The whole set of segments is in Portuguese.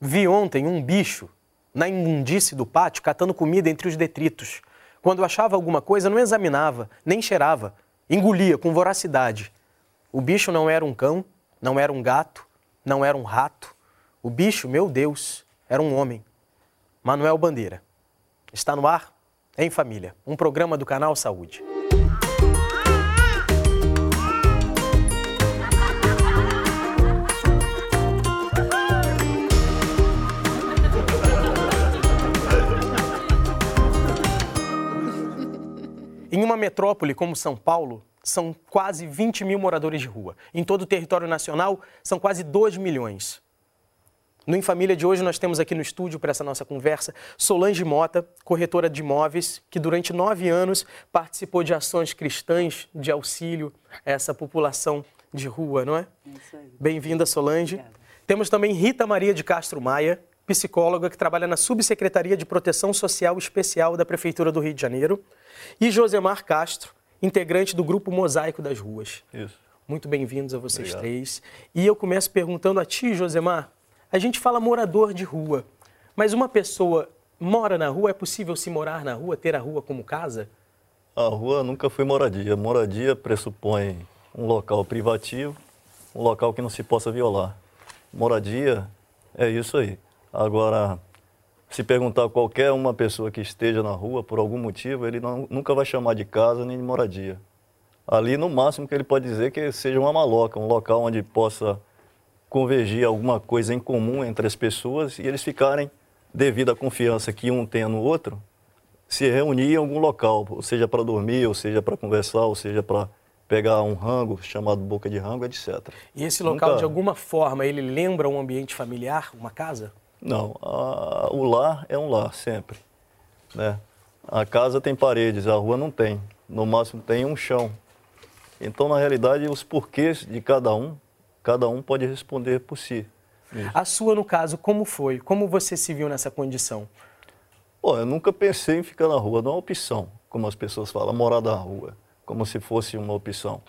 Vi ontem um bicho na imundície do pátio catando comida entre os detritos. Quando achava alguma coisa, não examinava, nem cheirava, engolia com voracidade. O bicho não era um cão, não era um gato, não era um rato. O bicho, meu Deus, era um homem. Manuel Bandeira. Está no ar, em família, um programa do canal Saúde. Em uma metrópole como São Paulo, são quase 20 mil moradores de rua. Em todo o território nacional, são quase 2 milhões. No Em Família de hoje, nós temos aqui no estúdio para essa nossa conversa Solange Mota, corretora de imóveis, que durante nove anos participou de ações cristãs de auxílio a essa população de rua, não é? Bem-vinda, Solange. Obrigada. Temos também Rita Maria de Castro Maia, psicóloga que trabalha na Subsecretaria de Proteção Social Especial da Prefeitura do Rio de Janeiro e Josemar Castro, integrante do grupo Mosaico das Ruas. Isso. Muito bem-vindos a vocês Obrigado. três. E eu começo perguntando a ti, Josemar. A gente fala morador de rua, mas uma pessoa mora na rua, é possível se morar na rua, ter a rua como casa? A rua nunca foi moradia. Moradia pressupõe um local privativo, um local que não se possa violar. Moradia é isso aí. Agora, se perguntar a qualquer uma pessoa que esteja na rua, por algum motivo, ele não, nunca vai chamar de casa nem de moradia. Ali, no máximo, que ele pode dizer que seja uma maloca, um local onde possa convergir alguma coisa em comum entre as pessoas e eles ficarem, devido à confiança que um tem no outro, se reunir em algum local, ou seja para dormir, ou seja para conversar, ou seja para pegar um rango chamado boca de rango, etc. E esse local, Nunca... de alguma forma, ele lembra um ambiente familiar, uma casa? Não, a, o lar é um lar sempre. Né? A casa tem paredes, a rua não tem. No máximo tem um chão. Então, na realidade, os porquês de cada um, cada um pode responder por si. A sua, no caso, como foi? Como você se viu nessa condição? Bom, eu nunca pensei em ficar na rua, não é uma opção, como as pessoas falam, morar na rua, como se fosse uma opção.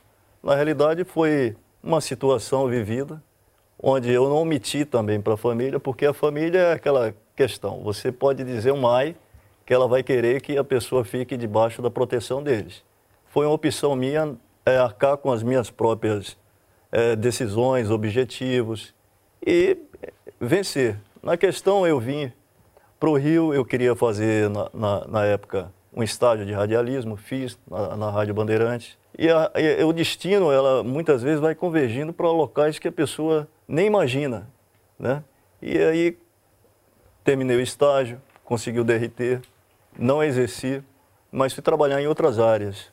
Na realidade, foi uma situação vivida, onde eu não omiti também para a família, porque a família é aquela questão. Você pode dizer um ai que ela vai querer que a pessoa fique debaixo da proteção deles. Foi uma opção minha é, arcar com as minhas próprias é, decisões, objetivos e vencer. Na questão, eu vim para o Rio, eu queria fazer, na, na, na, época, um estágio de radialismo, fiz na, na Rádio Bandeirantes. E, a, e o destino, ela muitas vezes vai convergindo para locais que a pessoa nem imagina, né? E aí terminei o estágio, consegui o DRT, não exerci, mas fui trabalhar em outras áreas.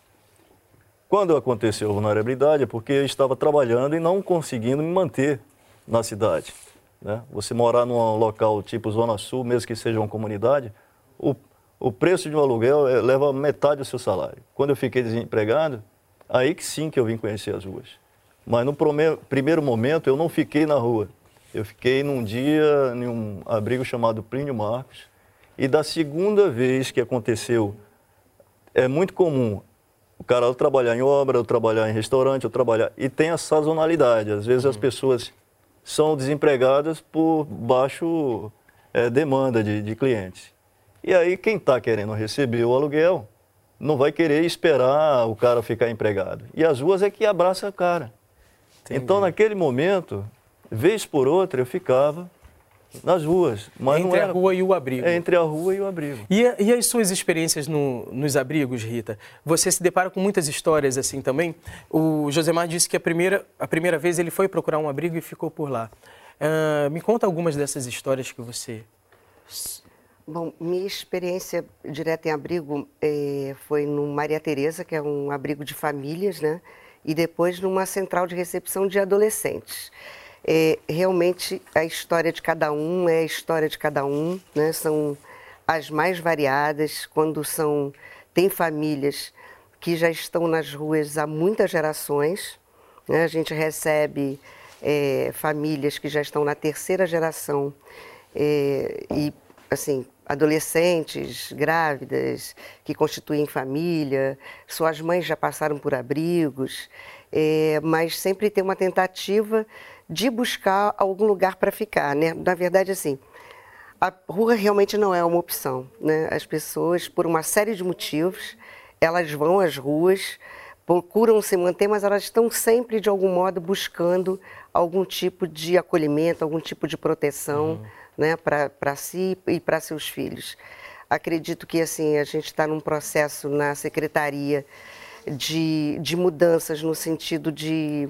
Quando aconteceu a vulnerabilidade é porque eu estava trabalhando e não conseguindo me manter na cidade. Né? Você morar num local tipo Zona Sul, mesmo que seja uma comunidade, o, o preço de um aluguel é, leva metade do seu salário. Quando eu fiquei desempregado, aí que sim que eu vim conhecer as ruas. Mas no primeiro momento eu não fiquei na rua. Eu fiquei num dia em um abrigo chamado Plínio Marcos. E da segunda vez que aconteceu, é muito comum o cara trabalhar em obra, eu trabalhar em restaurante, eu trabalhar. E tem a sazonalidade. Às vezes uhum. as pessoas são desempregadas por baixo é, demanda de, de clientes. E aí quem está querendo receber o aluguel não vai querer esperar o cara ficar empregado. E as ruas é que abraça o cara. Entendi. Então, naquele momento, vez por outra, eu ficava nas ruas. Mas entre era... a rua e o abrigo. É, entre a rua e o abrigo. E, e as suas experiências no, nos abrigos, Rita? Você se depara com muitas histórias assim também? O Josemar disse que a primeira, a primeira vez ele foi procurar um abrigo e ficou por lá. Uh, me conta algumas dessas histórias que você... Bom, minha experiência direta em abrigo é, foi no Maria Tereza, que é um abrigo de famílias, né? E depois numa central de recepção de adolescentes. É, realmente a história de cada um é a história de cada um, né? são as mais variadas, quando são tem famílias que já estão nas ruas há muitas gerações. Né? A gente recebe é, famílias que já estão na terceira geração é, e assim adolescentes, grávidas, que constituem família, suas mães já passaram por abrigos, é, mas sempre tem uma tentativa de buscar algum lugar para ficar, né? Na verdade, assim, a rua realmente não é uma opção, né? As pessoas, por uma série de motivos, elas vão às ruas, procuram se manter, mas elas estão sempre, de algum modo, buscando algum tipo de acolhimento, algum tipo de proteção, uhum. Né? Para si e para seus filhos. Acredito que, assim, a gente está num processo na secretaria de, de mudanças no sentido de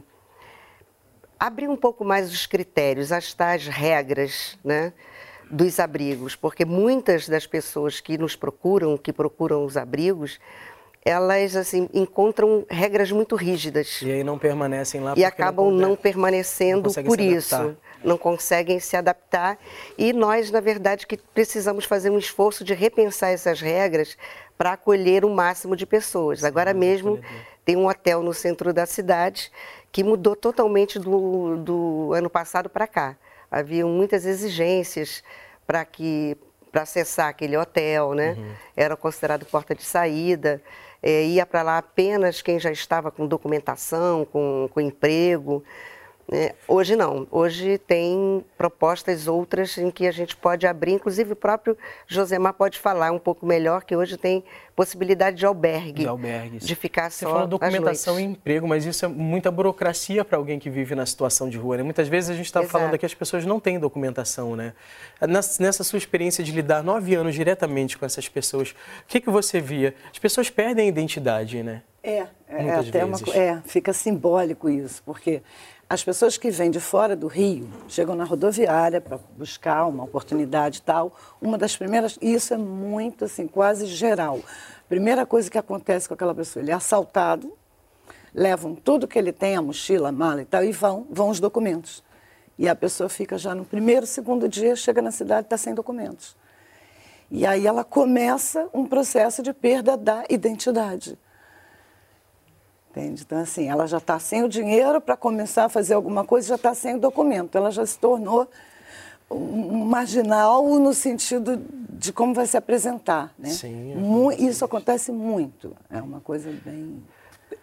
abrir um pouco mais os critérios, as tais regras né, dos abrigos, porque muitas das pessoas que nos procuram, que procuram os abrigos, elas assim encontram regras muito rígidas. E aí não permanecem lá. E acabam não, não permanecendo não por isso. Não conseguem se adaptar. E nós, na verdade, que precisamos fazer um esforço de repensar essas regras para acolher o máximo de pessoas. Sim, Agora mesmo tem um hotel no centro da cidade que mudou totalmente do, do ano passado para cá. Havia muitas exigências para que para acessar aquele hotel, né? Uhum. Era considerado porta de saída. É, ia para lá apenas quem já estava com documentação, com, com emprego. É, hoje não. Hoje tem propostas outras em que a gente pode abrir, inclusive o próprio Josemar pode falar um pouco melhor, que hoje tem possibilidade de albergue. De albergues. De ficar Você só falou documentação e emprego, mas isso é muita burocracia para alguém que vive na situação de rua. Né? Muitas vezes a gente está falando aqui as pessoas não têm documentação. Né? Nessa sua experiência de lidar nove anos diretamente com essas pessoas, o que, que você via? As pessoas perdem a identidade, né? É, é, até vezes. uma, é, fica simbólico isso, porque as pessoas que vêm de fora do Rio chegam na rodoviária para buscar uma oportunidade e tal. Uma das primeiras, e isso é muito assim, quase geral. Primeira coisa que acontece com aquela pessoa, ele é assaltado, levam tudo que ele tem, a mochila, a mala e tal, e vão, vão os documentos. E a pessoa fica já no primeiro, segundo dia, chega na cidade e está sem documentos. E aí ela começa um processo de perda da identidade. Entende? Então, assim, ela já está sem o dinheiro para começar a fazer alguma coisa, já está sem o documento. Ela já se tornou um marginal no sentido de como vai se apresentar. Né? Sim, é Isso acontece muito. É uma coisa bem.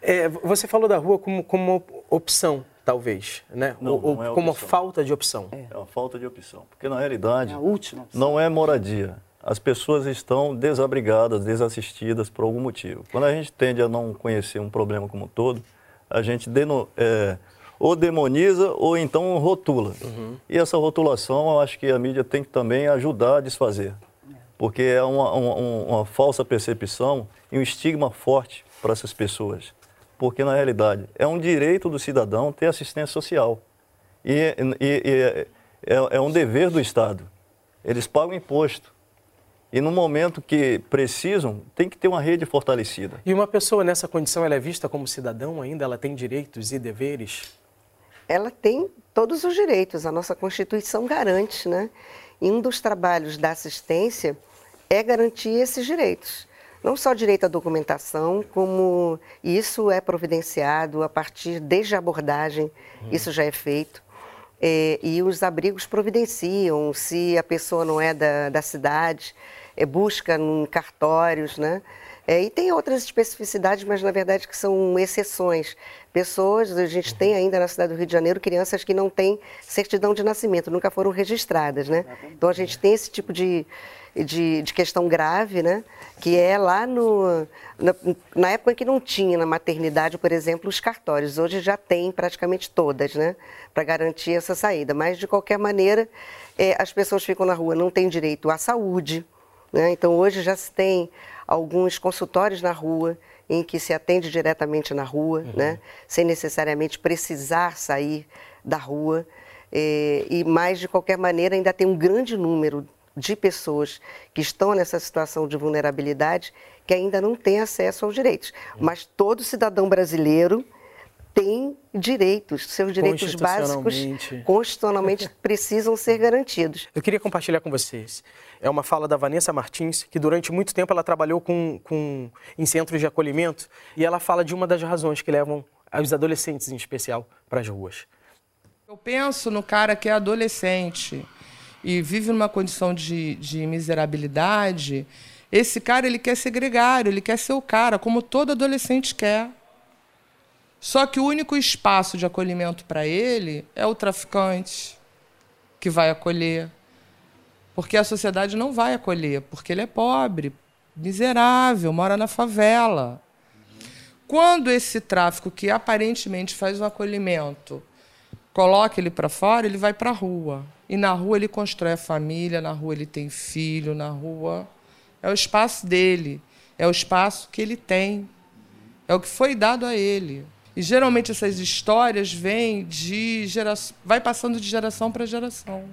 É, você falou da rua como, como opção, talvez, né? Não, Ou, não é como falta de opção. É. é uma falta de opção. Porque, na realidade, é a última opção. não é moradia as pessoas estão desabrigadas, desassistidas por algum motivo. Quando a gente tende a não conhecer um problema como um todo, a gente deno, é, ou demoniza ou então rotula. Uhum. E essa rotulação eu acho que a mídia tem que também ajudar a desfazer. Porque é uma, uma, uma falsa percepção e um estigma forte para essas pessoas. Porque, na realidade, é um direito do cidadão ter assistência social. E, e, e é, é, é um dever do Estado. Eles pagam imposto. E no momento que precisam, tem que ter uma rede fortalecida. E uma pessoa nessa condição, ela é vista como cidadão ainda? Ela tem direitos e deveres? Ela tem todos os direitos, a nossa Constituição garante, né? E um dos trabalhos da assistência é garantir esses direitos. Não só direito à documentação, como isso é providenciado a partir, desde a abordagem, hum. isso já é feito. É, e os abrigos providenciam, se a pessoa não é da, da cidade, é, busca em cartórios, né? É, e tem outras especificidades, mas na verdade que são exceções. Pessoas, a gente tem ainda na cidade do Rio de Janeiro crianças que não têm certidão de nascimento, nunca foram registradas, né? Então a gente tem esse tipo de, de, de questão grave, né? Que é lá no, na, na, época em que não tinha na maternidade, por exemplo, os cartórios. Hoje já tem praticamente todas, né? Para garantir essa saída. Mas de qualquer maneira, é, as pessoas ficam na rua, não têm direito à saúde, né? Então, hoje já se tem alguns consultórios na rua em que se atende diretamente na rua, uhum. né? sem necessariamente precisar sair da rua. E, e, mas, de qualquer maneira, ainda tem um grande número de pessoas que estão nessa situação de vulnerabilidade que ainda não têm acesso aos direitos. Uhum. Mas todo cidadão brasileiro tem direitos, seus direitos básicos constitucionalmente precisam ser garantidos. Eu queria compartilhar com vocês. É uma fala da Vanessa Martins, que durante muito tempo ela trabalhou com, com, em centros de acolhimento e ela fala de uma das razões que levam os adolescentes, em especial, para as ruas. Eu penso no cara que é adolescente e vive numa condição de, de miserabilidade. Esse cara ele quer ser gregário, ele quer ser o cara, como todo adolescente quer. Só que o único espaço de acolhimento para ele é o traficante que vai acolher. Porque a sociedade não vai acolher, porque ele é pobre, miserável, mora na favela. Quando esse tráfico, que aparentemente faz um acolhimento, coloca ele para fora, ele vai para a rua. E na rua ele constrói a família, na rua ele tem filho, na rua. É o espaço dele, é o espaço que ele tem, é o que foi dado a ele. E geralmente essas histórias vêm de geração, vai passando de geração para geração.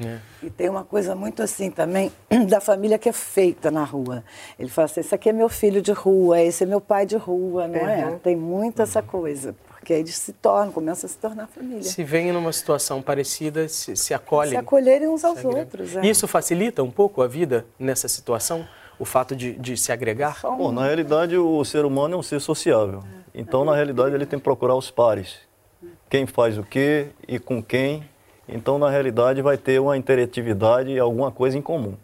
É. E tem uma coisa muito assim também da família que é feita na rua. Ele fala assim: esse aqui é meu filho de rua, esse é meu pai de rua, não uhum. é? Tem muito essa coisa. Porque aí eles se tornam, começam a se tornar família. Se vem numa situação parecida, se, se acolhem. Se acolherem uns aos outros. É. Isso facilita um pouco a vida nessa situação? O fato de, de se agregar? Bom, na realidade, o ser humano é um ser sociável. Então, na realidade, ele tem que procurar os pares. Quem faz o quê e com quem então, na realidade, vai ter uma interatividade e alguma coisa em comum.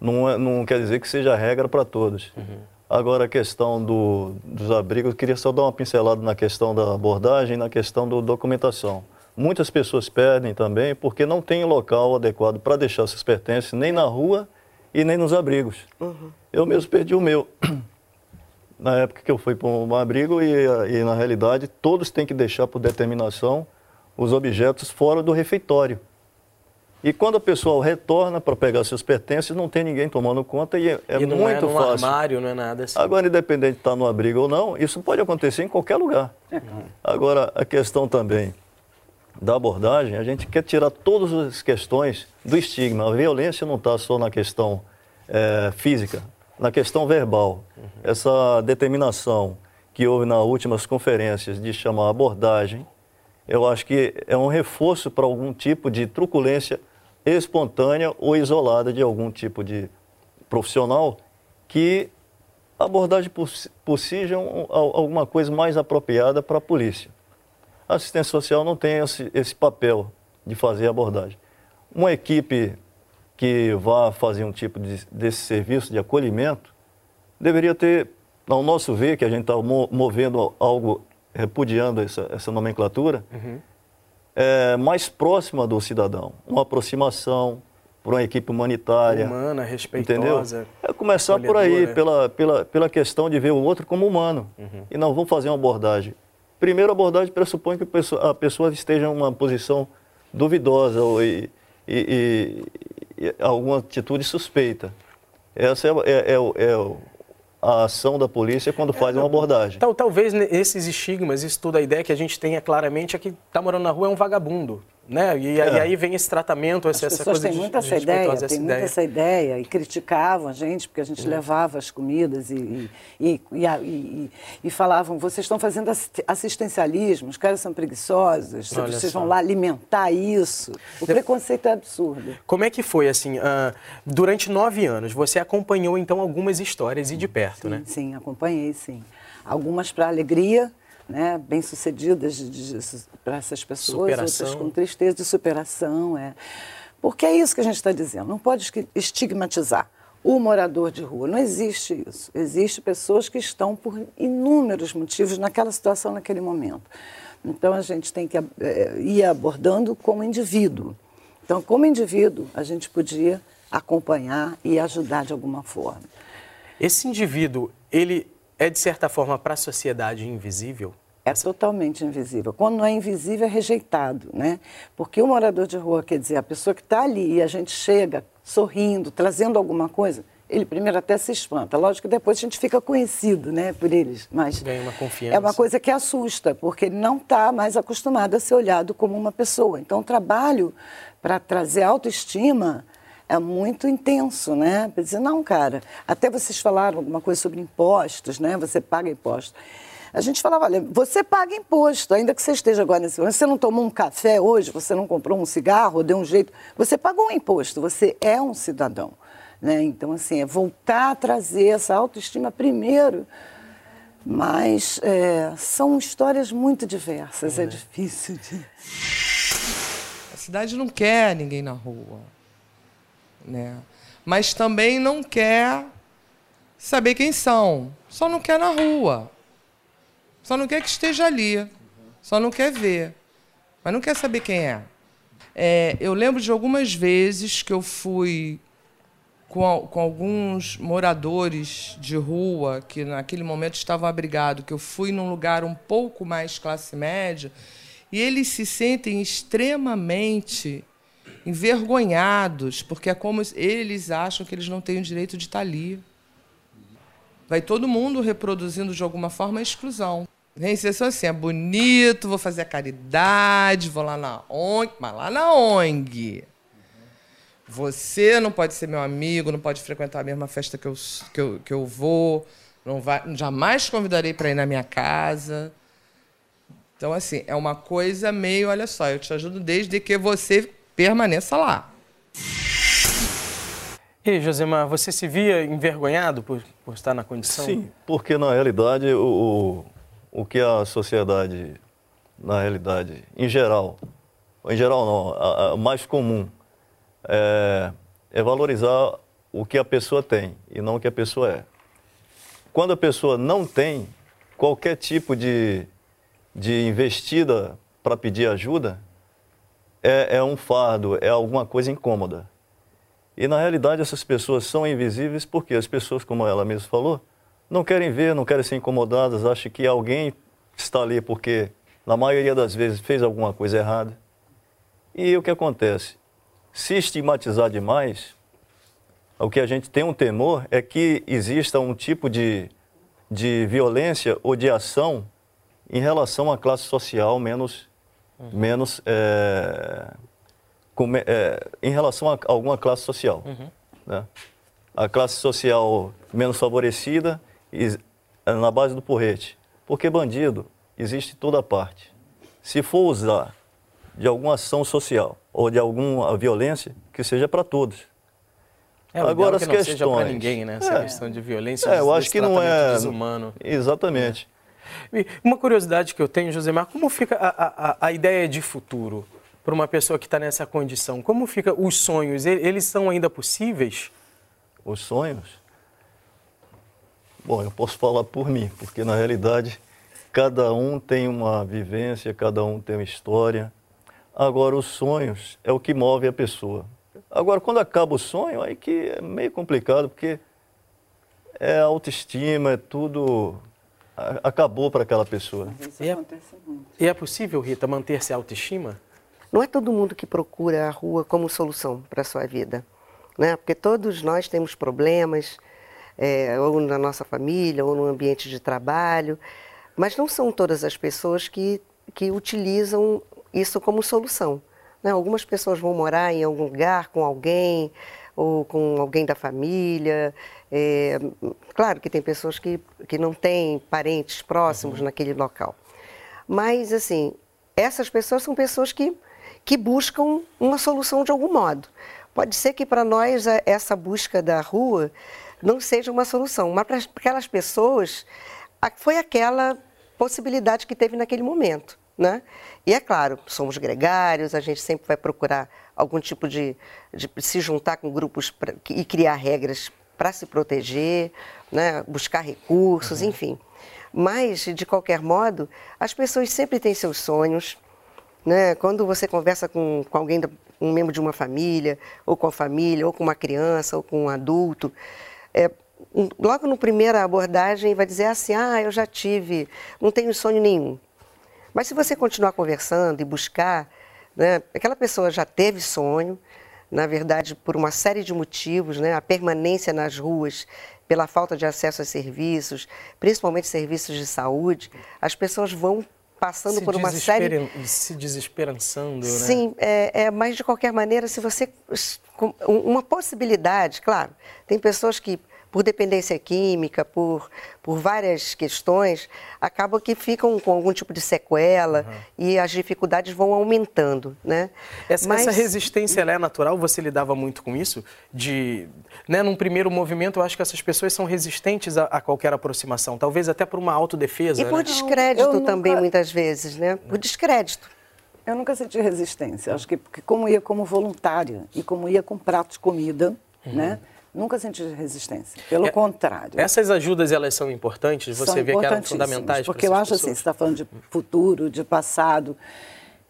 Não, é, não quer dizer que seja regra para todos. Uhum. Agora, a questão do, dos abrigos, eu queria só dar uma pincelada na questão da abordagem na questão da documentação. Muitas pessoas perdem também porque não tem local adequado para deixar seus pertences, nem na rua e nem nos abrigos. Uhum. Eu mesmo perdi o meu. Na época que eu fui para um abrigo e, e, na realidade, todos têm que deixar por determinação os objetos fora do refeitório. E quando a pessoa retorna para pegar seus pertences, não tem ninguém tomando conta e é, é e não muito é fácil. armário, não é nada assim. Agora, independente de estar no abrigo ou não, isso pode acontecer em qualquer lugar. Uhum. Agora, a questão também da abordagem, a gente quer tirar todas as questões do estigma. A violência não está só na questão é, física, na questão verbal. Uhum. Essa determinação que houve nas últimas conferências de chamar abordagem eu acho que é um reforço para algum tipo de truculência espontânea ou isolada de algum tipo de profissional que a abordagem por, por si é um, alguma coisa mais apropriada para a polícia. A assistência social não tem esse, esse papel de fazer abordagem. Uma equipe que vá fazer um tipo de, desse serviço de acolhimento deveria ter, ao nosso ver, que a gente está movendo algo repudiando essa, essa nomenclatura, uhum. é, mais próxima do cidadão. Uma aproximação para uma equipe humanitária. Humana, respeitosa. Entendeu? É começar por aí, pela, pela, pela questão de ver o outro como humano. Uhum. E não vamos fazer uma abordagem. Primeiro, abordagem pressupõe que a pessoa esteja em uma posição duvidosa ou, e, e, e, alguma atitude suspeita. Essa é, é, é, é a ação da polícia quando faz uma abordagem. Tal, talvez esses estigmas, isso tudo, a ideia que a gente tenha claramente é que está morando na rua é um vagabundo. Né? E, é. e, aí vem esse tratamento, essa, as essa coisa têm muito essa ideia, essa tem ideia. muito essa ideia e criticavam a gente porque a gente uhum. levava as comidas e, e, e, e, falavam vocês estão fazendo assistencialismo, os caras são preguiçosos, Olha vocês só. vão lá alimentar isso. O preconceito é absurdo. Como é que foi assim? Uh, durante nove anos você acompanhou então algumas histórias e de perto, sim, né? Sim, acompanhei, sim. Algumas para alegria né, bem-sucedidas para essas pessoas, superação. outras com tristeza de superação. É. Porque é isso que a gente está dizendo, não pode estigmatizar o morador de rua. Não existe isso. Existem pessoas que estão por inúmeros motivos naquela situação, naquele momento. Então, a gente tem que é, ir abordando como indivíduo. Então, como indivíduo, a gente podia acompanhar e ajudar de alguma forma. Esse indivíduo, ele é, de certa forma, para a sociedade invisível? É totalmente invisível. Quando não é invisível, é rejeitado, né? Porque o morador de rua, quer dizer, a pessoa que está ali e a gente chega sorrindo, trazendo alguma coisa, ele primeiro até se espanta. Lógico que depois a gente fica conhecido, né, por eles, mas Ganha uma confiança. é uma coisa que assusta, porque ele não está mais acostumado a ser olhado como uma pessoa. Então, o trabalho para trazer autoestima é muito intenso, né? Para dizer, não, cara, até vocês falaram alguma coisa sobre impostos, né? Você paga impostos. A gente falava, olha, você paga imposto, ainda que você esteja agora nesse momento. Você não tomou um café hoje, você não comprou um cigarro, deu um jeito. Você pagou um imposto, você é um cidadão. Né? Então, assim, é voltar a trazer essa autoestima primeiro. Mas é, são histórias muito diversas, é, é difícil de. A cidade não quer ninguém na rua. Né? Mas também não quer saber quem são. Só não quer na rua. Só não quer que esteja ali. Só não quer ver. Mas não quer saber quem é. é eu lembro de algumas vezes que eu fui com, com alguns moradores de rua que naquele momento estavam abrigados, que eu fui num lugar um pouco mais classe média, e eles se sentem extremamente envergonhados, porque é como eles acham que eles não têm o direito de estar ali. Vai todo mundo reproduzindo de alguma forma a exclusão. Vem ser só assim, é bonito, vou fazer a caridade, vou lá na ONG, mas lá na ONG. Você não pode ser meu amigo, não pode frequentar a mesma festa que eu, que eu, que eu vou, não vai, jamais convidarei para ir na minha casa. Então, assim, é uma coisa meio, olha só, eu te ajudo desde que você permaneça lá. E Josemar, você se via envergonhado por, por estar na condição? Sim, porque na realidade o, o, que a sociedade, na realidade, em geral, em geral não, o mais comum, é, é valorizar o que a pessoa tem e não o que a pessoa é. Quando a pessoa não tem qualquer tipo de, de investida para pedir ajuda, é, é um fardo, é alguma coisa incômoda. E na realidade essas pessoas são invisíveis porque as pessoas, como ela mesma falou, não querem ver, não querem ser incomodadas, acham que alguém está ali porque, na maioria das vezes, fez alguma coisa errada. E o que acontece? Se estigmatizar demais, o que a gente tem um temor é que exista um tipo de, de violência ou de ação em relação à classe social menos, uhum. menos é, com, é, em relação a alguma classe social. Uhum. Né? A classe social menos favorecida na base do porrete. Porque bandido existe toda parte. Se for usar de alguma ação social ou de alguma violência, que seja para todos. É, Agora as que questões. Seja para ninguém, né? Essa é, questão de violência. É, eu acho que não é desumano. Exatamente. É. Uma curiosidade que eu tenho, Josemar, como fica a, a, a ideia de futuro para uma pessoa que está nessa condição? Como fica os sonhos? Eles são ainda possíveis? Os sonhos? Bom, eu posso falar por mim, porque na realidade cada um tem uma vivência, cada um tem uma história. Agora, os sonhos é o que move a pessoa. Agora, quando acaba o sonho, aí que é meio complicado, porque é autoestima, é tudo. Acabou para aquela pessoa. E é, e é possível, Rita, manter-se a autoestima? Não é todo mundo que procura a rua como solução para a sua vida. Né? Porque todos nós temos problemas, é, ou na nossa família, ou no ambiente de trabalho, mas não são todas as pessoas que, que utilizam isso como solução. Né? Algumas pessoas vão morar em algum lugar com alguém ou com alguém da família. É, claro que tem pessoas que, que não têm parentes próximos uhum. naquele local. Mas, assim, essas pessoas são pessoas que, que buscam uma solução de algum modo. Pode ser que para nós essa busca da rua não seja uma solução, mas para aquelas pessoas foi aquela possibilidade que teve naquele momento. Né? E é claro, somos gregários, a gente sempre vai procurar algum tipo de, de se juntar com grupos pra, e criar regras para se proteger, né? buscar recursos, uhum. enfim. Mas, de qualquer modo, as pessoas sempre têm seus sonhos. Né? Quando você conversa com, com alguém, um membro de uma família, ou com a família, ou com uma criança, ou com um adulto, é, logo no primeira abordagem vai dizer assim, ah, eu já tive, não tenho sonho nenhum. Mas se você continuar conversando e buscar, né, aquela pessoa já teve sonho, na verdade, por uma série de motivos, né, a permanência nas ruas, pela falta de acesso a serviços, principalmente serviços de saúde, as pessoas vão passando se por uma série se desesperançando, né? Sim, é, é, mas de qualquer maneira, se você uma possibilidade, claro, tem pessoas que por dependência química, por, por várias questões, acabam que ficam com algum tipo de sequela uhum. e as dificuldades vão aumentando, né? Essa, Mas... essa resistência é natural? Você lidava muito com isso? De, né, num primeiro movimento, eu acho que essas pessoas são resistentes a, a qualquer aproximação, talvez até por uma autodefesa. E por né? descrédito Não, também, nunca... muitas vezes, né? Por descrédito. Eu nunca senti resistência. Acho que porque como ia como voluntária e como ia com prato de comida, uhum. né? Nunca senti resistência, pelo é, contrário. Essas ajudas, elas são importantes? Você são vê que eram fundamentais Porque eu acho assim, pessoas? assim, você está falando de futuro, de passado,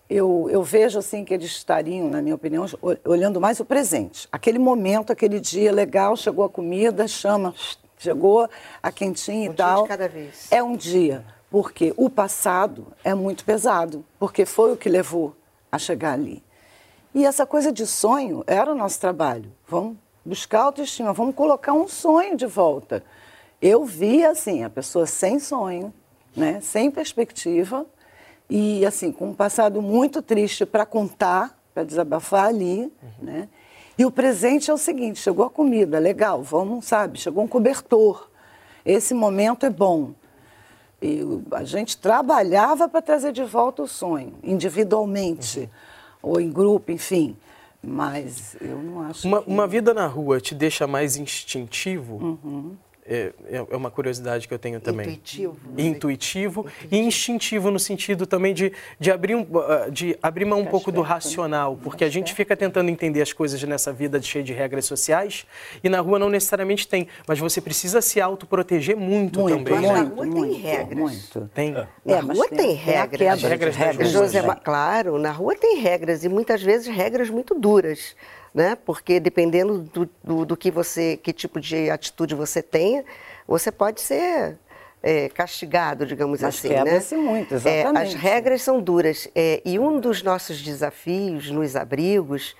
eu, eu vejo assim que eles estariam, na minha opinião, olhando mais o presente. Aquele momento, aquele dia legal, chegou a comida, chama, chegou a quentinha um e tal. Dia de cada vez. É um dia, porque o passado é muito pesado, porque foi o que levou a chegar ali. E essa coisa de sonho era o nosso trabalho. Vamos buscar autoestima, vamos colocar um sonho de volta. Eu vi assim a pessoa sem sonho, né, sem perspectiva e assim com um passado muito triste para contar, para desabafar ali, uhum. né? E o presente é o seguinte: chegou a comida, legal, vamos, sabe? Chegou um cobertor. Esse momento é bom. E a gente trabalhava para trazer de volta o sonho, individualmente uhum. ou em grupo, enfim. Mas eu não acho. Uma, que... uma vida na rua te deixa mais instintivo? Uhum. É, é, é uma curiosidade que eu tenho também. Intuitivo. Né? Intuitivo, Intuitivo. e instintivo no sentido também de, de, abrir, um, ah, de abrir mão um pouco do racional, porque a gente fica tentando entender as coisas nessa vida cheia de regras sociais e na rua não necessariamente tem, mas você precisa se autoproteger muito, muito também. Mas na rua muito, tem regras. Muito. Tem. É, na rua tem, tem regras. As regras, regras José, claro, na rua tem regras e muitas vezes regras muito duras né? Porque dependendo do, do, do, que você, que tipo de atitude você tenha, você pode ser é, castigado, digamos Mas assim, quebra-se né? muito, exatamente. É, as regras são duras é, e um dos nossos desafios nos abrigos,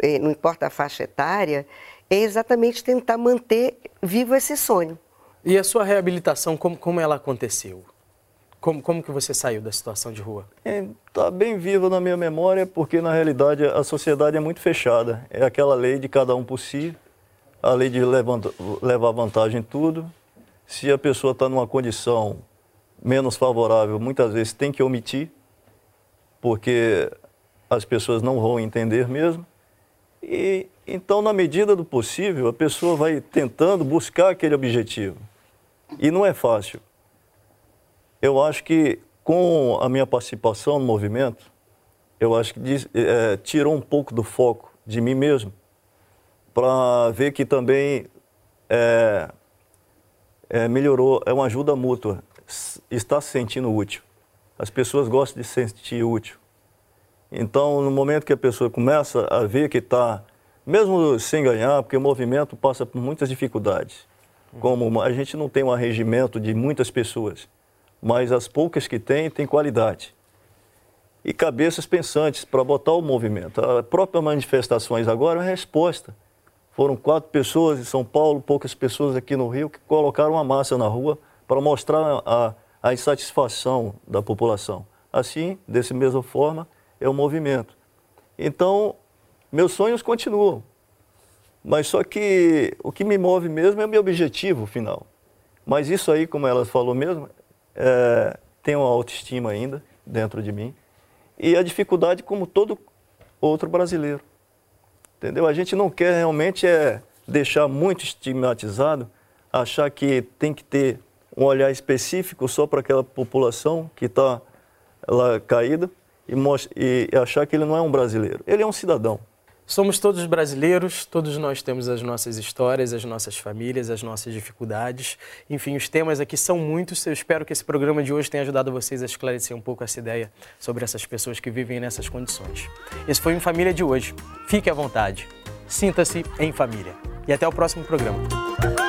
é, não importa a faixa etária, é exatamente tentar manter vivo esse sonho. E a sua reabilitação, como, como ela aconteceu? Como, como que você saiu da situação de rua? Está é, tá bem viva na minha memória, porque na realidade a sociedade é muito fechada. É aquela lei de cada um por si, a lei de levar vantagem em tudo. Se a pessoa está numa condição menos favorável, muitas vezes tem que omitir, porque as pessoas não vão entender mesmo. E então, na medida do possível, a pessoa vai tentando buscar aquele objetivo. E não é fácil. Eu acho que com a minha participação no movimento, eu acho que é, tirou um pouco do foco de mim mesmo para ver que também é, é, melhorou, é uma ajuda mútua, está se sentindo útil. As pessoas gostam de se sentir útil. Então, no momento que a pessoa começa a ver que está, mesmo sem ganhar, porque o movimento passa por muitas dificuldades, como a gente não tem um regimento de muitas pessoas mas as poucas que tem, têm qualidade. E cabeças pensantes para botar o movimento. A própria manifestações agora é a resposta. Foram quatro pessoas em São Paulo, poucas pessoas aqui no Rio, que colocaram a massa na rua para mostrar a, a insatisfação da população. Assim, dessa mesma forma, é o movimento. Então, meus sonhos continuam. Mas só que o que me move mesmo é o meu objetivo final. Mas isso aí, como ela falou mesmo, é, tenho uma autoestima ainda dentro de mim e a dificuldade como todo outro brasileiro. Entendeu? A gente não quer realmente é deixar muito estigmatizado, achar que tem que ter um olhar específico só para aquela população que está lá caída e, e achar que ele não é um brasileiro. Ele é um cidadão. Somos todos brasileiros, todos nós temos as nossas histórias, as nossas famílias, as nossas dificuldades. Enfim, os temas aqui são muitos. Eu espero que esse programa de hoje tenha ajudado vocês a esclarecer um pouco essa ideia sobre essas pessoas que vivem nessas condições. Esse foi o Família de hoje. Fique à vontade. Sinta-se em família. E até o próximo programa.